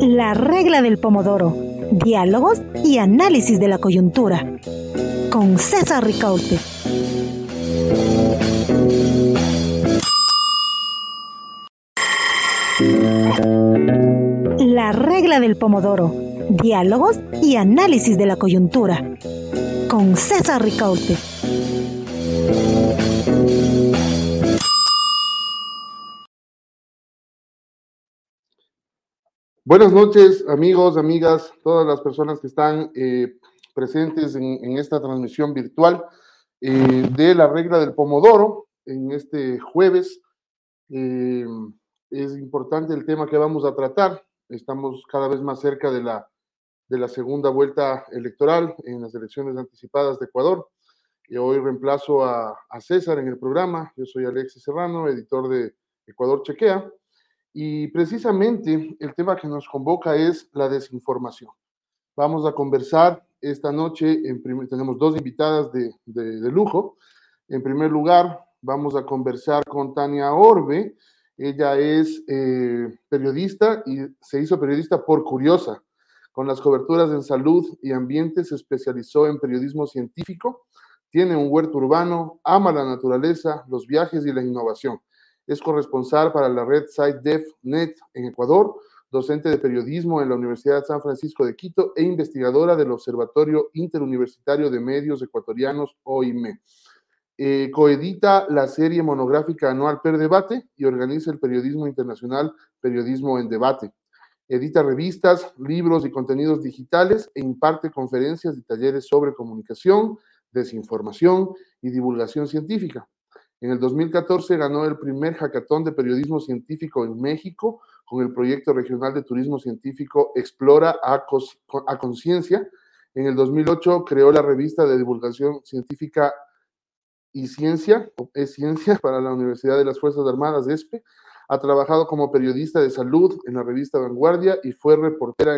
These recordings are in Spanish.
La regla del pomodoro. Diálogos y análisis de la coyuntura. Con César Ricaute. La regla del pomodoro. Diálogos y análisis de la coyuntura. Con César Ricaute. Buenas noches, amigos, amigas, todas las personas que están eh, presentes en, esta transmisión virtual eh, de la regla del Pomodoro en este jueves. Eh, es importante el tema que vamos a tratar. Estamos cada vez más cerca de la, segunda vuelta electoral en las elecciones anticipadas de Ecuador. Y hoy reemplazo a, a César en el programa. Yo soy Alexis Serrano, editor de Ecuador Chequea. Y precisamente el tema que nos convoca es la desinformación. Vamos a conversar esta noche, en tenemos dos invitadas de, de, lujo. En primer lugar, vamos a conversar con Tania Orbe. Ella es eh, periodista y se hizo periodista por curiosa. Con las coberturas en salud y ambiente se especializó en periodismo científico. Tiene un huerto urbano, ama la naturaleza, los viajes y la innovación es corresponsal para la red SiteDevNet en Ecuador, docente de periodismo en la Universidad San Francisco de Quito e investigadora del Observatorio Interuniversitario de Medios Ecuatorianos, OIME. Eh, coedita la serie monográfica anual Per Debate y organiza el periodismo internacional Periodismo en Debate. Edita revistas, libros y contenidos digitales e imparte conferencias y talleres sobre comunicación, desinformación y divulgación científica. En el 2014 ganó el primer hackathon de periodismo científico en México con el proyecto regional de turismo científico Explora a, Conciencia. En el 2008 creó la revista de divulgación científica y ciencia, es ciencia, para la Universidad de las Fuerzas Armadas, ESPE. Ha trabajado como periodista de salud en la revista Vanguardia y fue reportera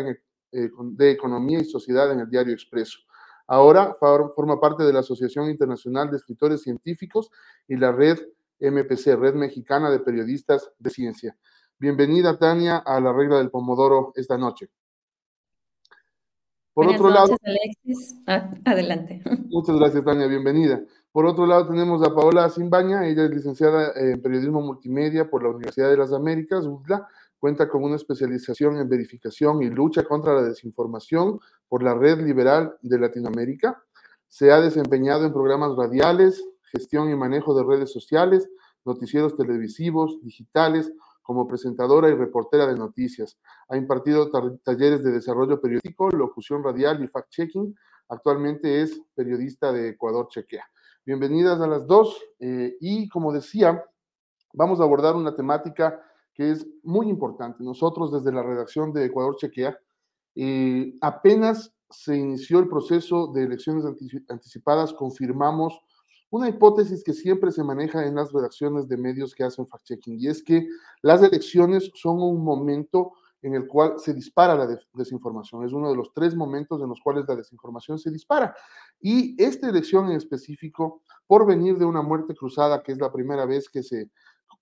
eh, de economía y sociedad en el diario Expreso. Ahora forma parte de la Asociación Internacional de Escritores Científicos y la red MPC, Red Mexicana de Periodistas de Ciencia. Bienvenida, Tania, a la regla del Pomodoro esta noche. Por otro lado. Alexis. Ah, adelante. Muchas gracias, Tania, bienvenida. Por otro lado, tenemos a Paola Simbaña, ella es licenciada en Periodismo Multimedia por la Universidad de las Américas, UDLA, Cuenta con una especialización en verificación y lucha contra la desinformación por la Red Liberal de Latinoamérica. Se ha desempeñado en programas radiales, gestión y manejo de redes sociales, noticieros televisivos, digitales, como presentadora y reportera de noticias. Ha impartido talleres de desarrollo periodístico, locución radial y fact-checking. Actualmente es periodista de Ecuador Chequea. Bienvenidas a las dos. Eh, y como decía, vamos a abordar una temática que es muy importante. Nosotros desde la redacción de Ecuador Chequea, eh, apenas se inició el proceso de elecciones anticipadas, confirmamos una hipótesis que siempre se maneja en las redacciones de medios que hacen fact-checking, y es que las elecciones son un momento en el cual se dispara la desinformación. Es uno de los tres momentos en los cuales la desinformación se dispara. Y esta elección en específico, por venir de una muerte cruzada, que es la primera vez que se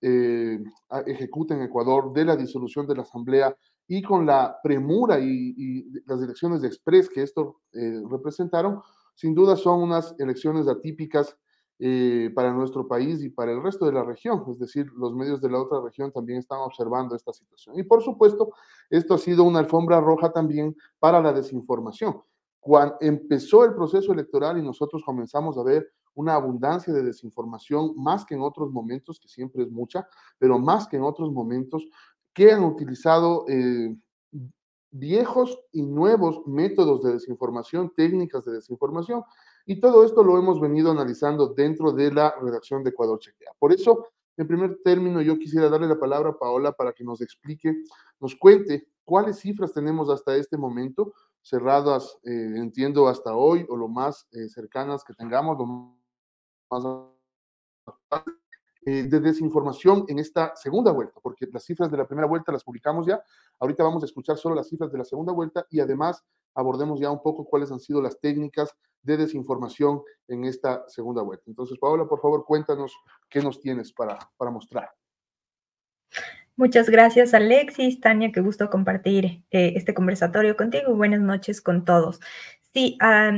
eh, ejecuta en Ecuador de la disolución de la Asamblea y con la premura y, las elecciones de Express que esto eh, representaron, sin duda son unas elecciones atípicas eh, para nuestro país y para el resto de la región, es decir, los medios de la otra región también están observando esta situación. Y por supuesto, esto ha sido una alfombra roja también para la desinformación. Cuando empezó el proceso electoral y nosotros comenzamos a ver una abundancia de desinformación, más que en otros momentos, que siempre es mucha, pero más que en otros momentos, que han utilizado eh, viejos y nuevos métodos de desinformación, técnicas de desinformación, y todo esto lo hemos venido analizando dentro de la redacción de Ecuador Chequea. Por eso, en primer término, yo quisiera darle la palabra a Paola para que nos explique, nos cuente cuáles cifras tenemos hasta este momento, cerradas, eh, entiendo, hasta hoy, o lo más eh, cercanas que tengamos, lo más eh, de desinformación en esta segunda vuelta, porque las cifras de la primera vuelta las publicamos ya. Ahorita vamos a escuchar solo las cifras de la segunda vuelta y además abordemos ya un poco cuáles han sido las técnicas de desinformación en esta segunda vuelta. Entonces, Paola, por favor, cuéntanos qué nos tienes para, para mostrar. Muchas gracias, Alexis. Tania, qué gusto compartir eh, este conversatorio contigo. Buenas noches con todos. Sí,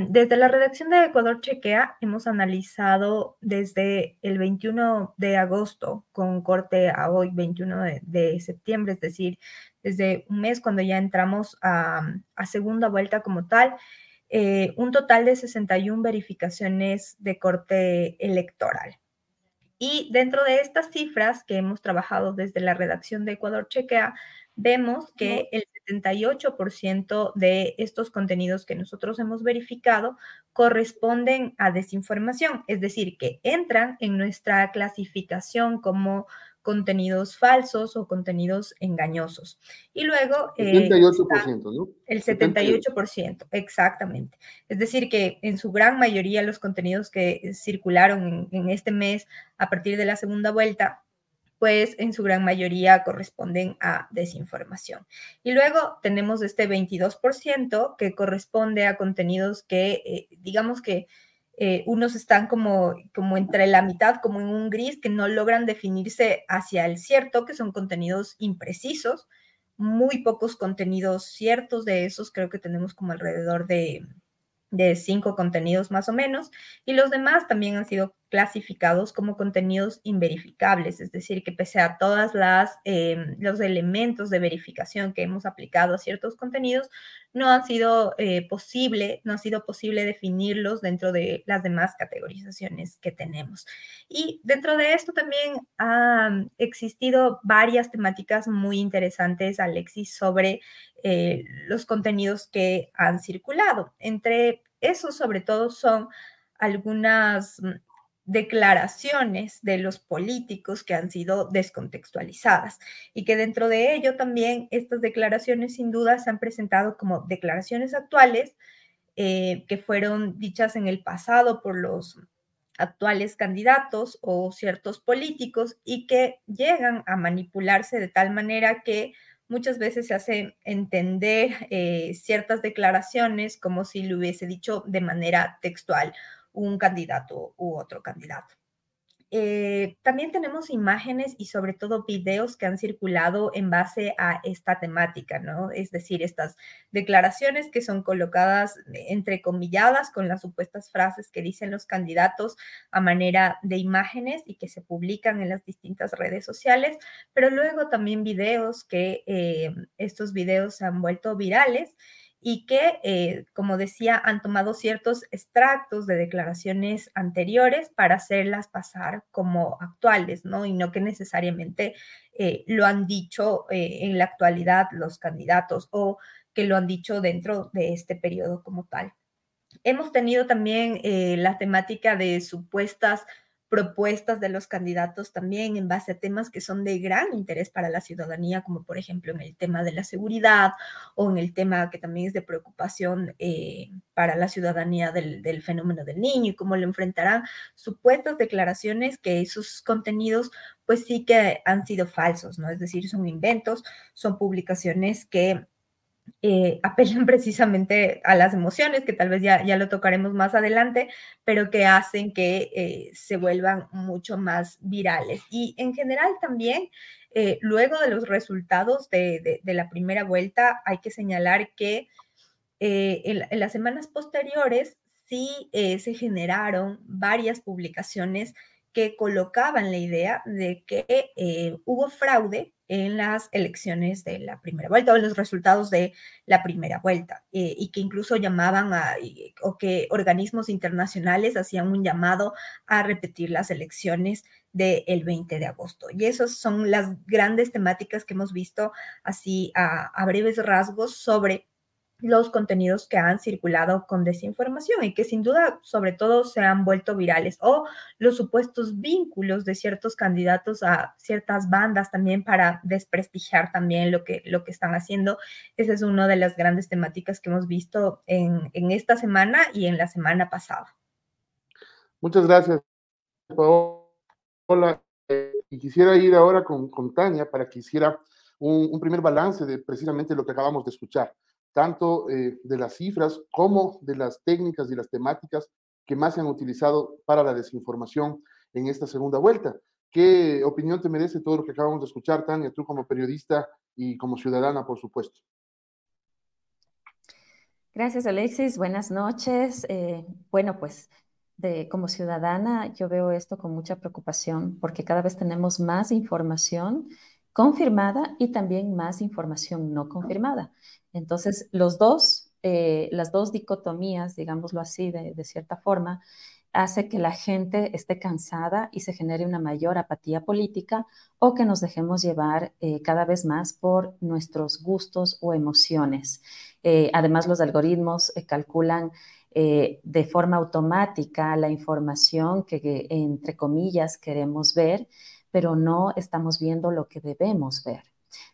desde la redacción de Ecuador Chequea hemos analizado desde el 21 de agosto con corte a hoy, 21 de, septiembre, es decir, desde un mes cuando ya entramos a, segunda vuelta como tal, eh, un total de 61 verificaciones de corte electoral. Y dentro de estas cifras que hemos trabajado desde la redacción de Ecuador Chequea, vemos que el 78% de estos contenidos que nosotros hemos verificado corresponden a desinformación, es decir, que entran en nuestra clasificación como contenidos falsos o contenidos engañosos. Y luego... El 78%, ¿no? El 78%, exactamente. Es decir, que en su gran mayoría los contenidos que circularon en, en este mes a partir de la segunda vuelta pues en su gran mayoría corresponden a desinformación. Y luego tenemos este 22% que corresponde a contenidos que, eh, digamos que eh, unos están como, como entre la mitad, como en un gris, que no logran definirse hacia el cierto, que son contenidos imprecisos, muy pocos contenidos ciertos de esos, creo que tenemos como alrededor de de cinco contenidos más o menos, y los demás también han sido clasificados como contenidos inverificables, es decir, que pese a todas las em, los elementos de verificación que hemos aplicado a ciertos contenidos, no han sido eh, posible, no ha sido posible definirlos dentro de las demás categorizaciones que tenemos. Y dentro de esto también han existido varias temáticas muy interesantes, Alexis, sobre eh, los contenidos que han circulado. Entre esos, sobre todo, son algunas mm, declaraciones de los políticos que han sido descontextualizadas y que dentro de ello también estas declaraciones sin duda se han presentado como declaraciones actuales eh, que fueron dichas en el pasado por los actuales candidatos o ciertos políticos y que llegan a manipularse de tal manera que muchas veces se hace entender eh, ciertas declaraciones como si lo hubiese dicho de manera textual un candidato u otro candidato. Eh, también tenemos imágenes y sobre todo videos que han circulado en base a esta temática, ¿no? Es decir, estas declaraciones que son colocadas entrecomilladas con las supuestas frases que dicen los candidatos a manera de imágenes y que se publican en las distintas redes sociales, pero luego también videos que eh, estos videos se han vuelto virales y que, eh, como decía, han tomado ciertos extractos de declaraciones anteriores para hacerlas pasar como actuales, ¿no? Y no que necesariamente eh, lo han dicho eh, en la actualidad los candidatos o que lo han dicho dentro de este periodo como tal. Hemos tenido también la temática de supuestas propuestas de los candidatos también en base a temas que son de gran interés para la ciudadanía, como por ejemplo en el tema de la seguridad o en el tema que también es de preocupación eh, para la ciudadanía del, del, fenómeno del niño y cómo lo enfrentarán supuestas declaraciones que esos contenidos pues sí que han sido falsos, ¿no? Es decir, son inventos, son publicaciones que eh, apelan precisamente a las emociones, que tal vez ya, ya lo tocaremos más adelante, pero que hacen que eh, se vuelvan mucho más virales. Y en general también, eh, luego de los resultados de, la primera vuelta, hay que señalar que en, las semanas posteriores sí se generaron varias publicaciones que colocaban la idea de que hubo fraude en las elecciones de la primera vuelta o en los resultados de la primera vuelta eh, y que incluso llamaban a, o que organismos internacionales hacían un llamado a repetir las elecciones del 20 de agosto. Y esas son las grandes temáticas que hemos visto así a, a breves rasgos sobre los contenidos que han circulado con desinformación y que sin duda, sobre todo, se han vuelto virales o los supuestos vínculos de ciertos candidatos a ciertas bandas también para desprestigiar también lo que, lo que están haciendo. Esa es una de las grandes temáticas que hemos visto en, esta semana y en la semana pasada. Muchas gracias, Hola, eh, y quisiera ir ahora con, con Tania para que hiciera un primer balance de precisamente lo que acabamos de escuchar tanto eh, de las cifras como de las técnicas y las temáticas que más se han utilizado para la desinformación en esta segunda vuelta, ¿Qué opinión te merece todo lo que acabamos de escuchar, Tania, tú como periodista y como ciudadana, por supuesto? Gracias, Alexis. Buenas noches. Eh, bueno, pues de, como ciudadana yo veo esto con mucha preocupación porque cada vez tenemos más información confirmada y también más información no confirmada. Entonces, los dos, eh, las dos dicotomías, digámoslo así, de, de cierta forma, hace que la gente esté cansada y se genere una mayor apatía política o que nos dejemos llevar eh, cada vez más por nuestros gustos o emociones. Eh, además, los algoritmos eh, calculan de forma automática la información que, entre comillas, queremos ver, pero no estamos viendo lo que debemos ver.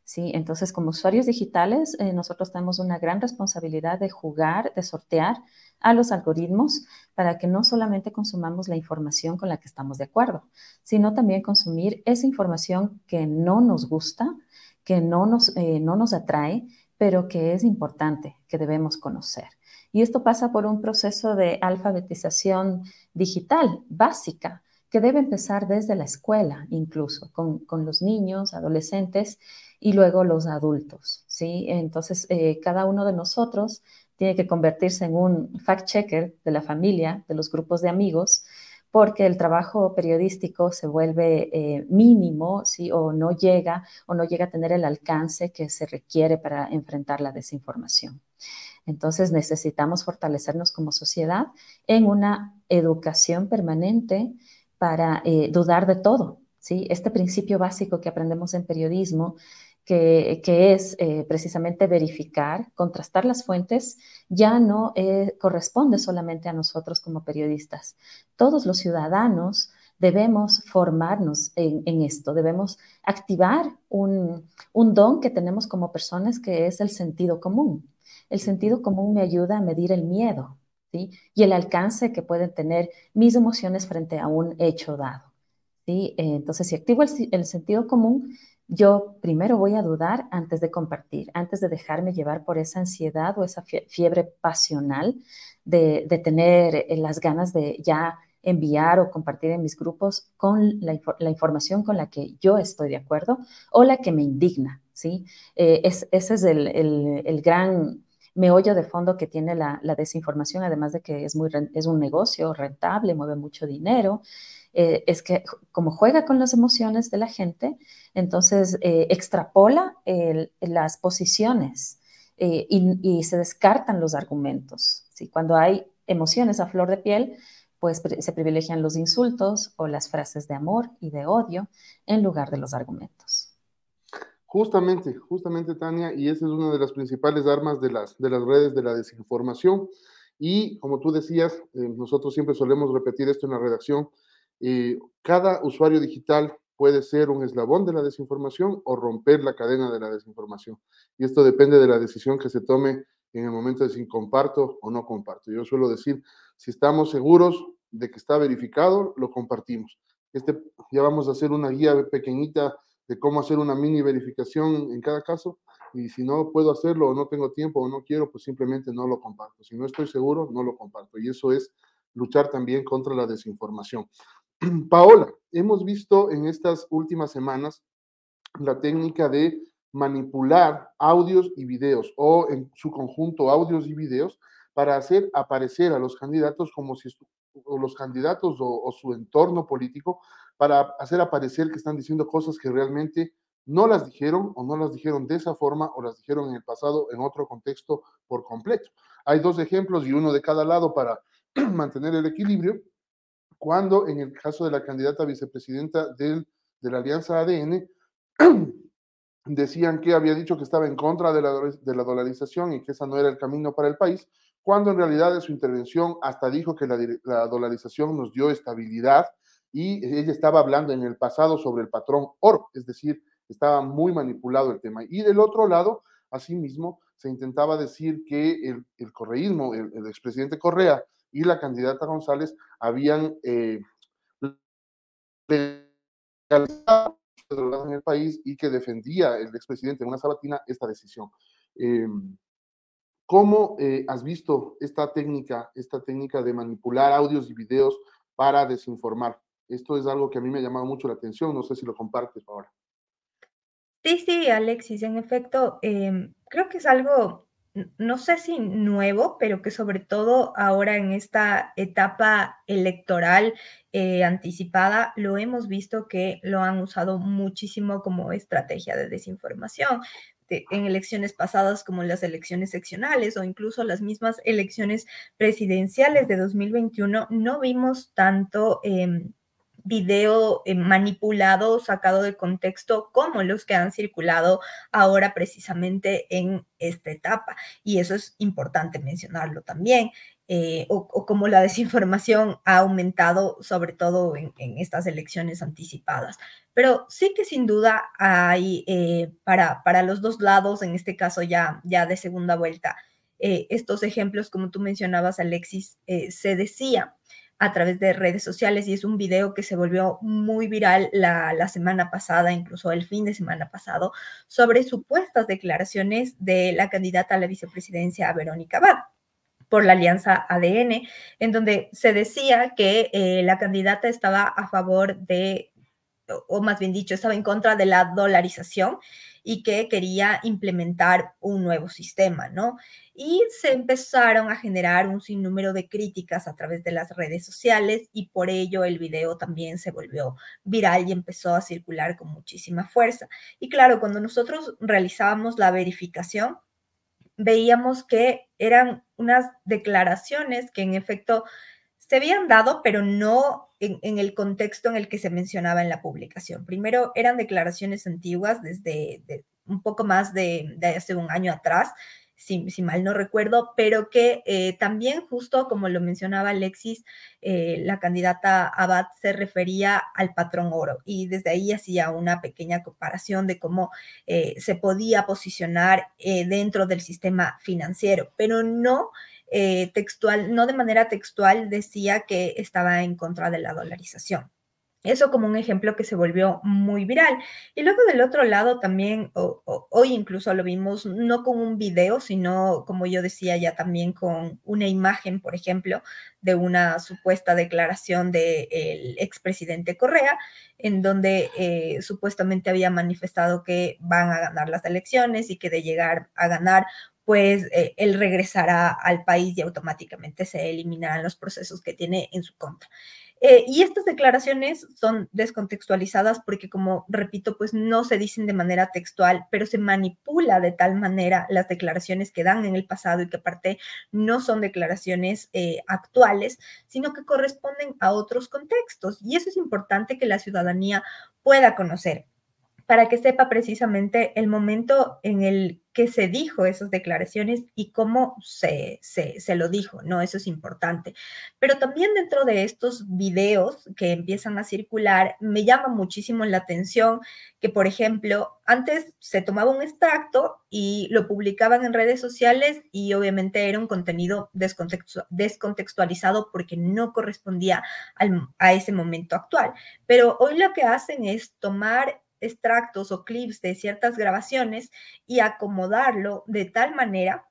¿sí? Entonces, como usuarios digitales, nosotros tenemos una gran responsabilidad de jugar, de sortear a los algoritmos para que no solamente consumamos la información con la que estamos de acuerdo, sino también consumir esa información que no nos gusta, que no nos, eh, no nos atrae, pero que es importante, que debemos conocer. Y esto pasa por un proceso de alfabetización digital básica, que debe empezar desde la escuela, incluso, con, con los niños, adolescentes y luego los adultos, ¿sí? Entonces, eh, cada uno de nosotros tiene que convertirse en un fact-checker de la familia, de los grupos de amigos, porque el trabajo periodístico se vuelve eh, mínimo, ¿sí? o no llega, o no llega a tener el alcance que se requiere para enfrentar la desinformación. Entonces necesitamos fortalecernos como sociedad en una educación permanente para eh, dudar de todo. ¿sí? Este principio básico que aprendemos en periodismo que, es eh, precisamente verificar, contrastar las fuentes, ya no eh, corresponde solamente a nosotros como periodistas. Todos los ciudadanos debemos formarnos en, esto, debemos activar un, don que tenemos como personas que es el sentido común. El sentido común me ayuda a medir el miedo y el alcance que pueden tener mis emociones frente a un hecho dado. ¿sí? Entonces, si activo el sentido común, yo primero voy a dudar antes de compartir, antes de dejarme llevar por esa ansiedad o esa fiebre pasional de, tener eh, las ganas de ya enviar o compartir en mis grupos con la, información con la que yo estoy de acuerdo o la que me indigna, ¿sí? Eh, ese es el, gran meollo de fondo que tiene la, desinformación, además de que es, muy, es un negocio rentable, mueve mucho dinero eh, es que como juega con las emociones de la gente, entonces eh, extrapola las posiciones eh, y, se descartan los argumentos. ¿sí? Cuando hay emociones a flor de piel, pues se privilegian los insultos o las frases de amor y de odio en lugar de los argumentos. Justamente, justamente Tania, y esa es una de las principales armas de las, de las redes de la desinformación. Y como tú decías, nosotros siempre solemos repetir esto en la redacción, eh, cada usuario digital puede ser un eslabón de la desinformación o romper la cadena de la desinformación. Y esto depende de la decisión que se tome en el momento de si comparto o no comparto. Yo suelo decir, si estamos seguros de que está verificado, lo compartimos. Este, ya vamos a hacer una guía pequeñita de cómo hacer una mini verificación en cada caso. Y si no puedo hacerlo o no tengo tiempo o no quiero, pues simplemente no lo comparto. Si no estoy seguro, no lo comparto. Y eso es luchar también contra la desinformación. Paola, hemos visto en estas últimas semanas la técnica de manipular audios y videos o en su conjunto audios y videos para hacer aparecer a los candidatos como si los candidatos o, su entorno político para hacer aparecer que están diciendo cosas que realmente no las dijeron o no las dijeron de esa forma o las dijeron en el pasado en otro contexto por completo. Hay dos ejemplos y uno de cada lado para mantener el equilibrio cuando en el caso de la candidata vicepresidenta del, de la Alianza ADN, decían que había dicho que estaba en contra de la, de la dolarización y que esa no era el camino para el país, cuando en realidad en su intervención hasta dijo que la, la dolarización nos dio estabilidad y ella estaba hablando en el pasado sobre el patrón oro, es decir, estaba muy manipulado el tema. Y del otro lado, asimismo, se intentaba decir que el, el correísmo, el, el expresidente Correa, y la candidata González habían eh, en el país y que defendía el expresidente en una sabatina esta decisión. Eh, ¿Cómo eh, has visto esta técnica, esta técnica de manipular audios y videos para desinformar? Esto es algo que a mí me ha llamado mucho la atención, no sé si lo compartes ahora. Sí, sí, Alexis, en efecto, em, creo que es algo, no sé si nuevo, pero que sobre todo ahora en esta etapa electoral eh, anticipada, lo hemos visto que lo han usado muchísimo como estrategia de desinformación. En elecciones pasadas como las elecciones seccionales o incluso las mismas elecciones presidenciales de 2021, no vimos tanto... Em, video eh, manipulado, sacado de contexto, como los que han circulado ahora precisamente en esta etapa. Y eso es importante mencionarlo también. Eh, o, como la desinformación ha aumentado, sobre todo en, estas elecciones anticipadas. Pero sí que sin duda hay eh, para, para los dos lados, en este caso ya, ya de segunda vuelta, estos ejemplos, como tú mencionabas, Alexis, se decía a través de redes sociales y es un video que se volvió muy viral la, semana pasada, incluso el fin de semana pasado, sobre supuestas declaraciones de la candidata a la vicepresidencia Verónica Abad por la alianza ADN, en donde se decía que eh, la candidata estaba a favor de, o más bien dicho, estaba en contra de la dolarización y que quería implementar un nuevo sistema, ¿no? Y se empezaron a generar un sinnúmero de críticas a través de las redes sociales y por ello el video también se volvió viral y empezó a circular con muchísima fuerza. Y claro, cuando nosotros realizábamos la verificación, veíamos que eran unas declaraciones que en efecto se habían dado, pero no en, el contexto en el que se mencionaba en la publicación. Primero, eran declaraciones antiguas desde un poco más de, hace un año atrás, si, mal no recuerdo, pero que eh, también, justo como lo mencionaba Alexis, eh, la candidata Abad se refería al patrón oro y desde ahí hacía una pequeña comparación de cómo eh, se podía posicionar dentro del sistema financiero, pero no textual, no de manera textual, decía que estaba en contra de la dolarización. Eso como un ejemplo que se volvió muy viral. Y luego del otro lado también, hoy incluso lo vimos, no con un video, sino, como yo decía ya también, con una imagen, por ejemplo, de una supuesta declaración del expresidente Correa, en donde eh, supuestamente había manifestado que van a ganar las elecciones y que de llegar a ganar pues eh, él regresará al país y automáticamente se eliminarán los procesos que tiene en su contra. Eh, y estas declaraciones son descontextualizadas porque, como repito, pues no se dicen de manera textual, pero se manipula de tal manera las declaraciones que dan en el pasado y que aparte no son declaraciones eh, actuales, sino que corresponden a otros contextos. Y eso es importante que la ciudadanía pueda conocer para que sepa precisamente el momento en el que se dijo esas declaraciones y cómo se, se, lo dijo, ¿no? Eso es importante. Pero también dentro de estos videos que empiezan a circular, me llama muchísimo la atención que, por ejemplo, antes se tomaba un extracto y lo publicaban en redes sociales y obviamente era un contenido descontextualizado porque no correspondía a ese momento actual. Pero hoy lo que hacen es tomar extractos o clips de ciertas grabaciones y acomodarlo de tal manera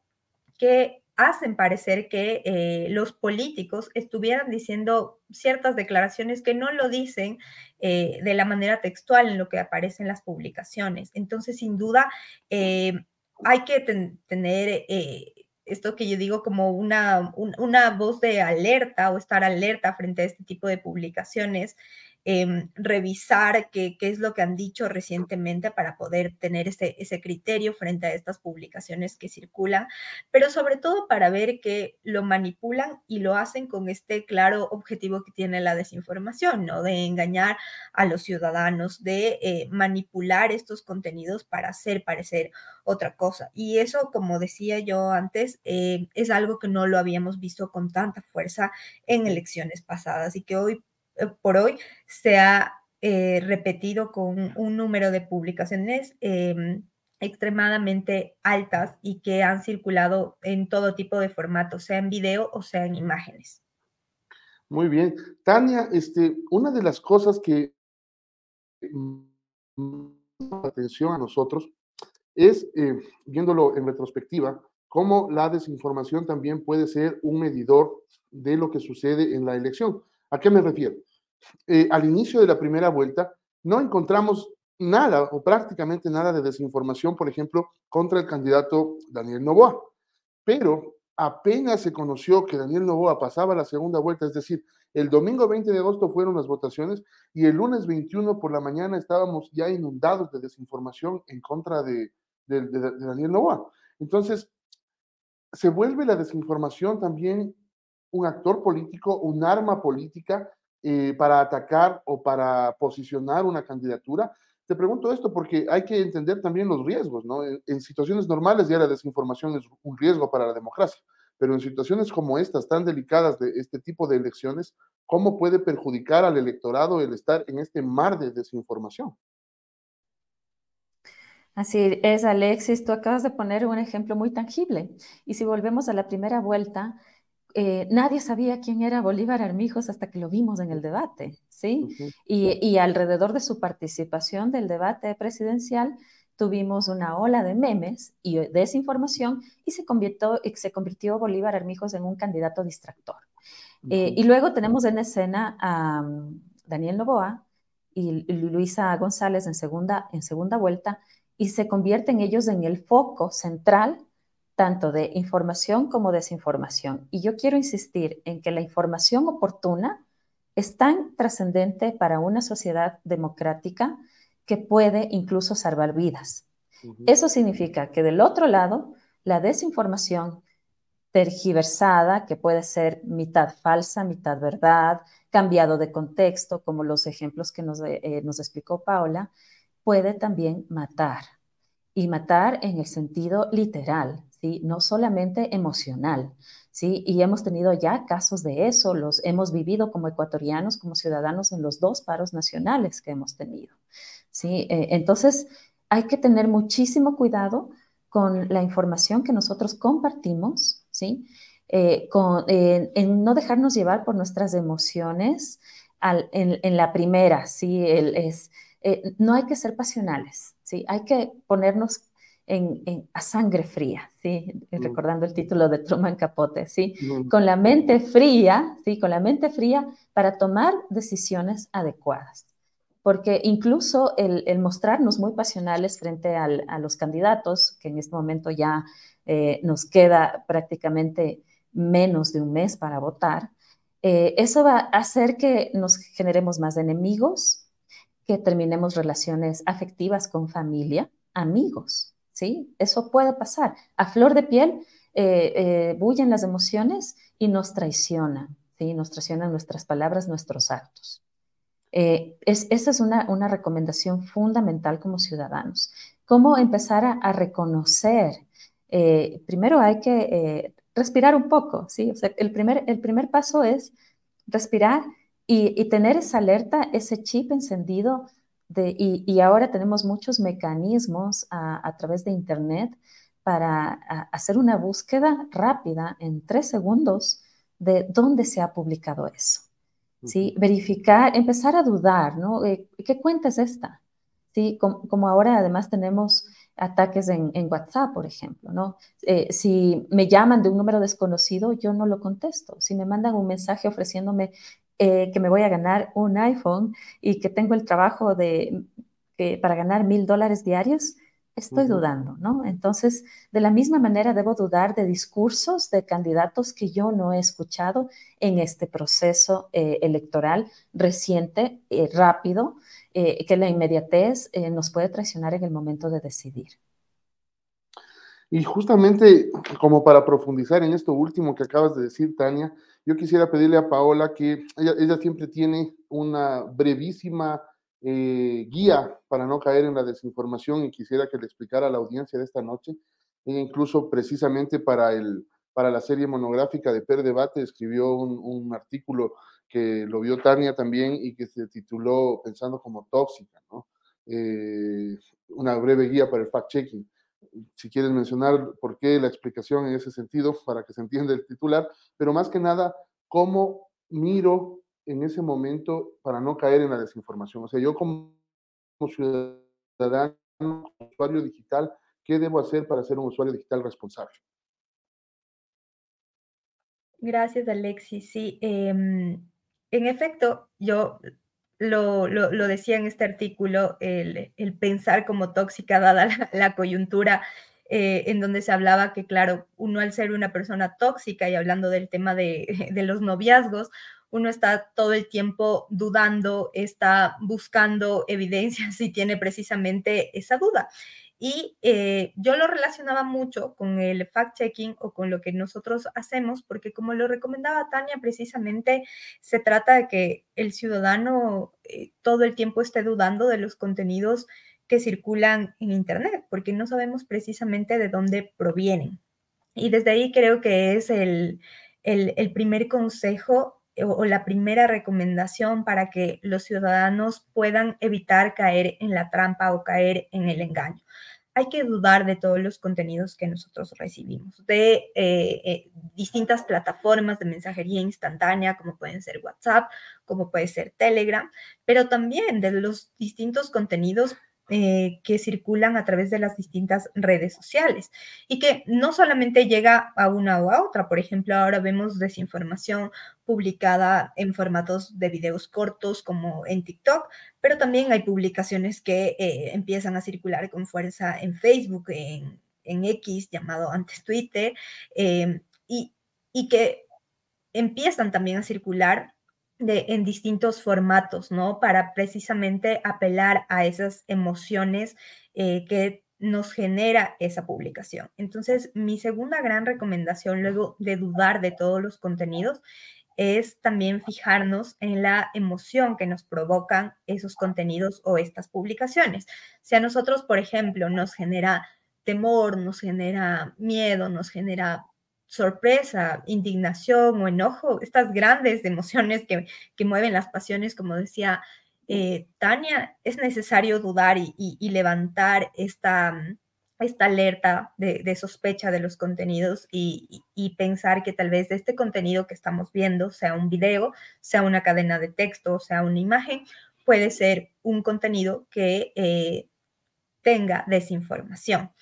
que hacen parecer que eh, los políticos estuvieran diciendo ciertas declaraciones que no lo dicen eh, de la manera textual en lo que aparece en las publicaciones. Entonces, sin duda, eh, hay que tener esto que yo digo como una, una voz de alerta o estar alerta frente a este tipo de publicaciones Em, revisar qué, qué, es lo que han dicho recientemente para poder tener ese, ese criterio frente a estas publicaciones que circulan, pero sobre todo para ver que lo manipulan y lo hacen con este claro objetivo que tiene la desinformación, ¿no? De engañar a los ciudadanos, de eh, manipular estos contenidos para hacer parecer otra cosa. Y eso, como decía yo antes, eh, es algo que no lo habíamos visto con tanta fuerza en elecciones pasadas y que hoy eh, por hoy se ha eh, repetido con un número de publicaciones em, extremadamente altas y que han circulado en todo tipo de formatos, sea en video o sea en imágenes. Muy bien. Tania, este, una de las cosas que atención a nosotros es, eh, viéndolo en retrospectiva, cómo la desinformación también puede ser un medidor de lo que sucede en la elección. ¿A qué me refiero? Eh, al inicio de la primera vuelta no encontramos nada o prácticamente nada de desinformación, por ejemplo, contra el candidato Daniel Novoa. Pero apenas se conoció que Daniel Novoa pasaba la segunda vuelta, es decir, el domingo 20 de agosto fueron las votaciones y el lunes 21 por la mañana estábamos ya inundados de desinformación en contra de, Daniel Novoa. Entonces, se vuelve la desinformación también un actor político, un arma política eh, para atacar o para posicionar una candidatura. Te pregunto esto porque hay que entender también los riesgos, ¿no? En, situaciones normales ya la desinformación es un riesgo para la democracia, pero en situaciones como estas, tan delicadas de este tipo de elecciones, ¿cómo puede perjudicar al electorado el estar en este mar de desinformación? Así es, Alexis, tú acabas de poner un ejemplo muy tangible. Y si volvemos a la primera vuelta, eh, nadie sabía quién era Bolívar Armijos hasta que lo vimos en el debate, ¿sí? y, alrededor de su participación del debate presidencial tuvimos una ola de memes y desinformación y se convirtió, se convirtió Bolívar Armijos en un candidato distractor. Eh, y luego tenemos en escena a mm, Daniel Novoa y Luisa González en segunda, en segunda vuelta y se convierten ellos en el foco central tanto de información como desinformación. Y yo quiero insistir en que la información oportuna es tan trascendente para una sociedad democrática que puede incluso salvar vidas. Eso significa que del otro lado, la desinformación tergiversada, que puede ser mitad falsa, mitad verdad, cambiado de contexto, como los ejemplos que nos, eh, nos explicó Paula, puede también matar. Y matar en el sentido literal, no solamente emocional. ¿sí? Y hemos tenido ya casos de eso, los hemos vivido como ecuatorianos, como ciudadanos en los dos paros nacionales que hemos tenido. ¿sí? Eh, entonces, hay que tener muchísimo cuidado con la información que nosotros compartimos, ¿sí? Eh, en no dejarnos llevar por nuestras emociones en, la primera, ¿sí? es, eh, no hay que ser pasionales, ¿sí? Hay que ponernos a sangre fría, ¿sí? Mm. recordando el título de Truman Capote, ¿sí? Mm. con la mente fría, ¿sí? con la mente fría para tomar decisiones adecuadas. Porque incluso el, mostrarnos muy pasionales frente a los candidatos, que en este momento ya eh, nos queda prácticamente menos de un mes para votar, eh, eso va a hacer que nos generemos más enemigos, que terminemos relaciones afectivas con familia, amigos, ¿sí? Eso puede pasar. A flor de piel eh, eh, bullen las emociones y nos traicionan, ¿sí? Nos traicionan nuestras palabras, nuestros actos. Eh, es, esa es una, recomendación fundamental como ciudadanos. ¿Cómo empezar a, reconocer? primero hay que respirar un poco, ¿sí? el, primer, el primer paso es respirar y, y tener esa alerta, ese chip encendido y, ahora tenemos muchos mecanismos a, través de Internet para hacer una búsqueda rápida en tres segundos de dónde se ha publicado eso. ¿sí? Verificar, empezar a dudar, ¿no? ¿Qué cuenta es esta? ¿Sí? Como, ahora además tenemos ataques en, WhatsApp, por ejemplo, ¿no? Eh, si me llaman de un número desconocido, yo no lo contesto. Si me mandan un mensaje ofreciéndome eh, que me voy a ganar un iPhone y que tengo el trabajo de, para ganar mil dólares diarios, estoy dudando, ¿no? Entonces, de la misma manera debo dudar de discursos de candidatos que yo no he escuchado en este proceso eh, electoral reciente, eh, rápido, que la inmediatez nos puede traicionar en el momento de decidir. Y justamente como para profundizar en esto último que acabas de decir, Tania, yo quisiera pedirle a Paola que ella, siempre tiene una brevísima eh, guía para no caer en la desinformación y quisiera que le explicara a la audiencia de esta noche. Ella incluso precisamente para, el, para la serie monográfica de Per Debate escribió un, artículo que lo vio Tania también y que se tituló Pensando como tóxica, ¿no? Eh, una breve guía para el fact-checking si quieres mencionar por qué la explicación en ese sentido, para que se entienda el titular, pero más que nada, cómo miro en ese momento para no caer en la desinformación. O sea, yo como ciudadano, usuario digital, ¿qué debo hacer para ser un usuario digital responsable? Gracias, Alexis. Sí, em, en efecto, yo lo, decía en este artículo, el, pensar como tóxica dada la, coyuntura, eh, en donde se hablaba que, claro, uno al ser una persona tóxica y hablando del tema de, de los noviazgos, uno está todo el tiempo dudando, está buscando evidencia si tiene precisamente esa duda. Y eh, yo lo relacionaba mucho con el fact-checking o con lo que nosotros hacemos, porque como lo recomendaba Tania, precisamente se trata de que el ciudadano eh, todo el tiempo esté dudando de los contenidos que circulan en Internet, porque no sabemos precisamente de dónde provienen. Y desde ahí creo que es el, el, primer consejo o, la primera recomendación para que los ciudadanos puedan evitar caer en la trampa o caer en el engaño. Hay que dudar de todos los contenidos que nosotros recibimos, de eh, eh, distintas plataformas de mensajería instantánea, como pueden ser WhatsApp, como puede ser Telegram, pero también de los distintos contenidos eh, que circulan a través de las distintas redes sociales y que no solamente llega a una o a otra. Por ejemplo, ahora vemos desinformación publicada en formatos de videos cortos como en TikTok, pero también hay publicaciones que eh, empiezan a circular con fuerza en Facebook, en, X, llamado antes Twitter, eh, y, y que empiezan también a circular en distintos formatos, ¿no? Para precisamente apelar a esas emociones eh, que nos genera esa publicación. Entonces, mi segunda gran recomendación luego de dudar de todos los contenidos es también fijarnos en la emoción que nos provocan esos contenidos o estas publicaciones. Si a nosotros, por ejemplo, nos genera temor, nos genera miedo, nos genera sorpresa, indignación o enojo, estas grandes emociones que, mueven las pasiones, como decía eh, Tania, es necesario dudar y, levantar esta, esta alerta de, sospecha de los contenidos y, pensar que tal vez este contenido que estamos viendo, sea un video, sea una cadena de texto, sea una imagen, puede ser un contenido que eh, tenga desinformación.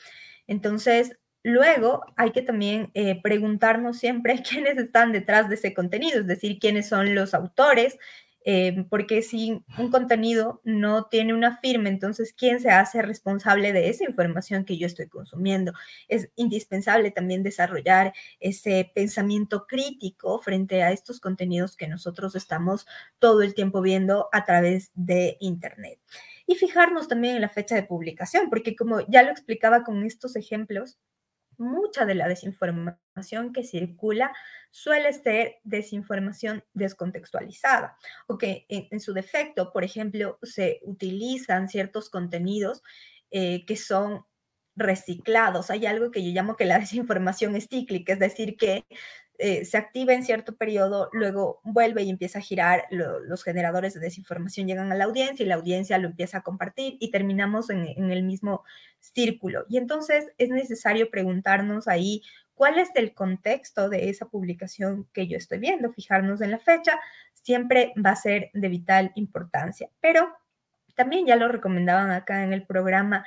Entonces, Luego hay que también eh, preguntarnos siempre quiénes están detrás de ese contenido, es decir, quiénes son los autores, eh, porque si un contenido no tiene una firma, entonces, ¿quién se hace responsable de esa información que yo estoy consumiendo? Es indispensable también desarrollar ese pensamiento crítico frente a estos contenidos que nosotros estamos todo el tiempo viendo a través de Internet. Y fijarnos también en la fecha de publicación, porque como ya lo explicaba con estos ejemplos, mucha de la desinformación que circula suele ser desinformación descontextualizada o que en, su defecto, por ejemplo, se utilizan ciertos contenidos eh, que son reciclados. Hay algo que yo llamo que la desinformación es cíclica, es decir, que eh, se activa en cierto periodo, luego vuelve y empieza a girar, los generadores de desinformación llegan a la audiencia y la audiencia lo empieza a compartir y terminamos en, en el mismo círculo. Y entonces es necesario preguntarnos ahí cuál es el contexto de esa publicación que yo estoy viendo, fijarnos en la fecha, siempre va a ser de vital importancia. Pero también ya lo recomendaban acá en el programa,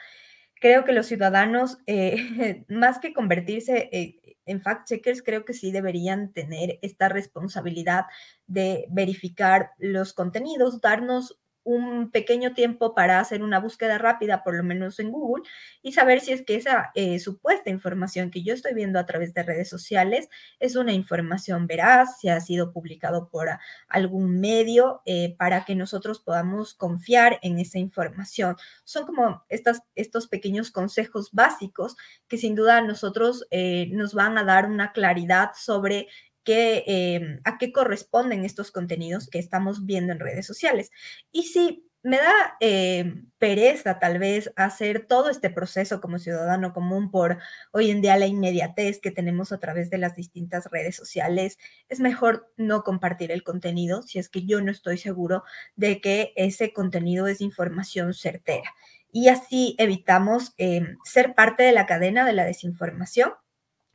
creo que los ciudadanos, eh, más que convertirse eh, en fact-checkers, creo que sí deberían tener esta responsabilidad de verificar los contenidos, darnos un pequeño tiempo para hacer una búsqueda rápida, por lo menos en Google, y saber si es que esa eh, supuesta información que yo estoy viendo a través de redes sociales es una información veraz, si ha sido publicado por algún medio, eh, para que nosotros podamos confiar en esa información. Son como estos pequeños consejos básicos que sin duda a nosotros eh, nos van a dar una claridad sobre Em, a qué corresponden estos contenidos que estamos viendo en redes sociales. Y si me da em, pereza tal vez hacer todo este proceso como ciudadano común por hoy en día la inmediatez que tenemos a través de las distintas redes sociales. Es mejor no compartir el contenido si es que yo no estoy seguro de que ese contenido es información certera. Y así evitamos em, ser parte de la cadena de la desinformación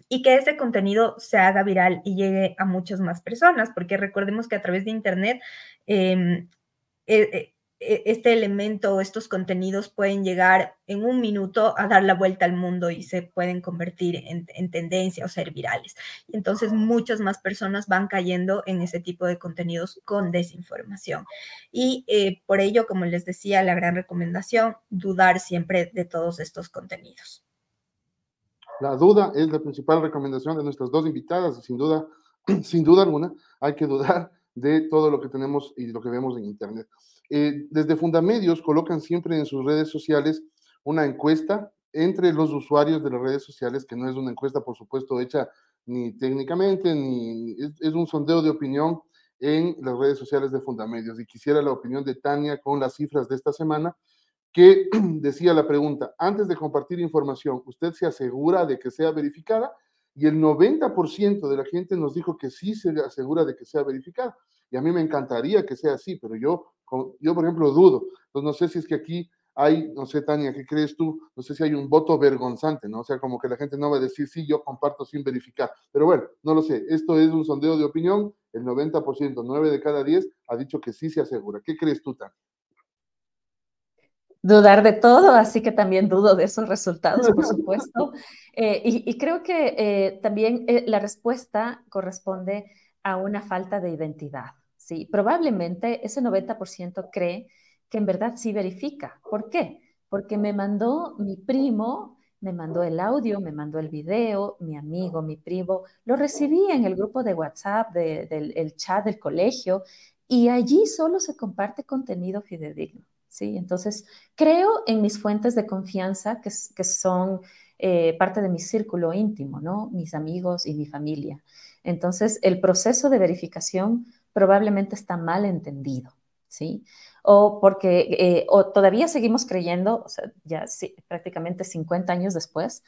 y que ese contenido se haga viral y llegue a muchas más personas, porque recordemos que a través de Internet em, eh, eh, e, este elemento, estos contenidos pueden llegar en un minuto a dar la vuelta al mundo y se pueden convertir en, tendencia o ser virales. Y entonces muchas más personas van cayendo en ese tipo de contenidos con desinformación. Y eh, por ello, como les decía, la gran recomendación, dudar siempre de todos estos contenidos. La duda es la principal recomendación de nuestras dos invitadas y sin duda, sin duda alguna, hay que dudar de todo lo que tenemos y lo que vemos en Internet. Eh, desde Fundamedios colocan siempre en sus redes sociales una encuesta entre los usuarios de las redes sociales, que no es una encuesta, por supuesto, hecha ni técnicamente, ni es, un sondeo de opinión en las redes sociales de Fundamedios. Y quisiera la opinión de Tania con las cifras de esta semana, que decía la pregunta, antes de compartir información, ¿usted se asegura de que sea verificada? Y el 90% de la gente nos dijo que sí se asegura de que sea verificada. Y a mí me encantaría que sea así, pero yo yo, por ejemplo, dudo. Entonces, no sé si es que aquí hay, no sé, Tania, ¿qué crees tú? No sé si hay un voto vergonzante, ¿no? O sea, como que la gente no va a decir, sí, yo comparto sin verificar. Pero bueno, no lo sé. Esto es un sondeo de opinión. El 90%, 9 de cada 10, ha dicho que sí se asegura. ¿Qué crees tú, Tania? Dudar de todo, así que también dudo de esos resultados, por supuesto. Eh, y, creo que eh, también eh, la respuesta corresponde a una falta de identidad. ¿sí? Probablemente ese 90% cree que en verdad sí verifica. ¿Por qué? Porque me mandó mi primo, me mandó el audio, me mandó el video, mi amigo, mi primo, lo recibí en el grupo de WhatsApp, del chat del colegio, y allí solo se comparte contenido fidedigno. ¿Sí? Entonces, creo en mis fuentes de confianza, que, son eh, parte de mi círculo íntimo, ¿no? Mis amigos y mi familia. Entonces, el proceso de verificación probablemente está mal entendido, ¿sí? O porque eh, o todavía seguimos creyendo, o sea, ya prácticamente 50 años después,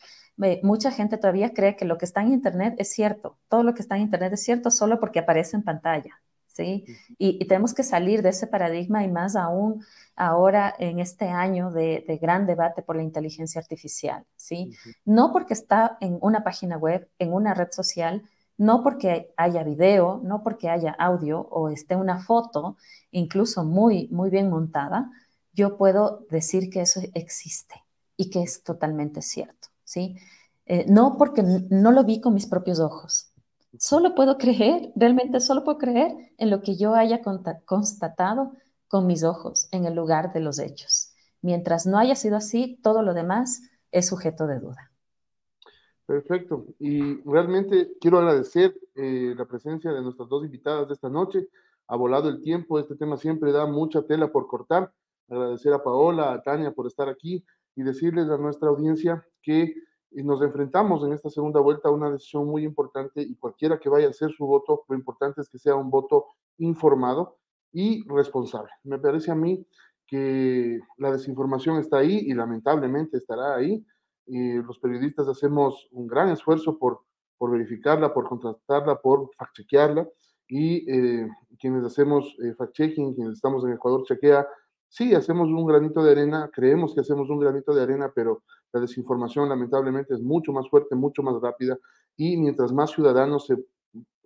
mucha gente todavía cree que lo que está en Internet es cierto, todo lo que está en Internet es cierto solo porque aparece en pantalla, ¿sí? Y, tenemos que salir de ese paradigma y más aún ahora en este año de, gran debate por la inteligencia artificial, ¿sí? No porque está en una página web, en una red social, no porque haya video, no porque haya audio o esté una foto, incluso muy, muy bien montada, yo puedo decir que eso existe y que es totalmente cierto, ¿sí? Eh, no porque no lo vi con mis propios ojos. Solo puedo creer, realmente solo puedo creer en lo que yo haya constatado con mis ojos en el lugar de los hechos. Mientras no haya sido así, todo lo demás es sujeto de duda. Perfecto. Y realmente quiero agradecer eh, la presencia de nuestras dos invitadas de esta noche. Ha volado el tiempo, este tema siempre da mucha tela por cortar. Agradecer a Paola, a Tania por estar aquí y decirles a nuestra audiencia que eh, nos enfrentamos en esta segunda vuelta a una decisión muy importante y cualquiera que vaya a hacer su voto, lo importante es que sea un voto informado y responsable. Me parece a mí que la desinformación está ahí y lamentablemente estará ahí los periodistas hacemos un gran esfuerzo por, por verificarla, por contratarla, por fact-chequearla, y eh, quienes hacemos eh, fact-checking, quienes estamos en Ecuador Chequea, sí, hacemos un granito de arena, creemos que hacemos un granito de arena, pero la desinformación lamentablemente es mucho más fuerte, mucho más rápida, y mientras más ciudadanos se,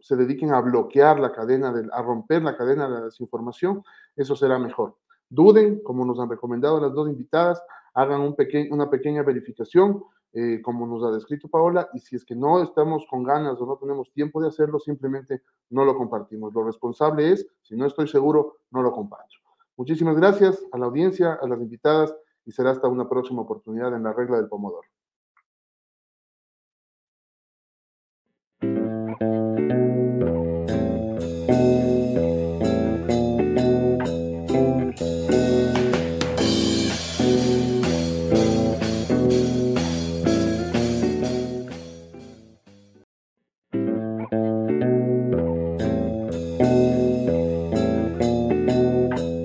se dediquen a bloquear la cadena, de, a romper la cadena de la desinformación, eso será mejor. Duden, como nos han recomendado las dos invitadas, hagan un una pequeña verificación, eh, como nos ha descrito Paola, y si es que no estamos con ganas o no tenemos tiempo de hacerlo, simplemente no lo compartimos. Lo responsable es, si no estoy seguro, no lo comparto. Muchísimas gracias a la audiencia, a las invitadas, y será hasta una próxima oportunidad en la regla del Pomodoro.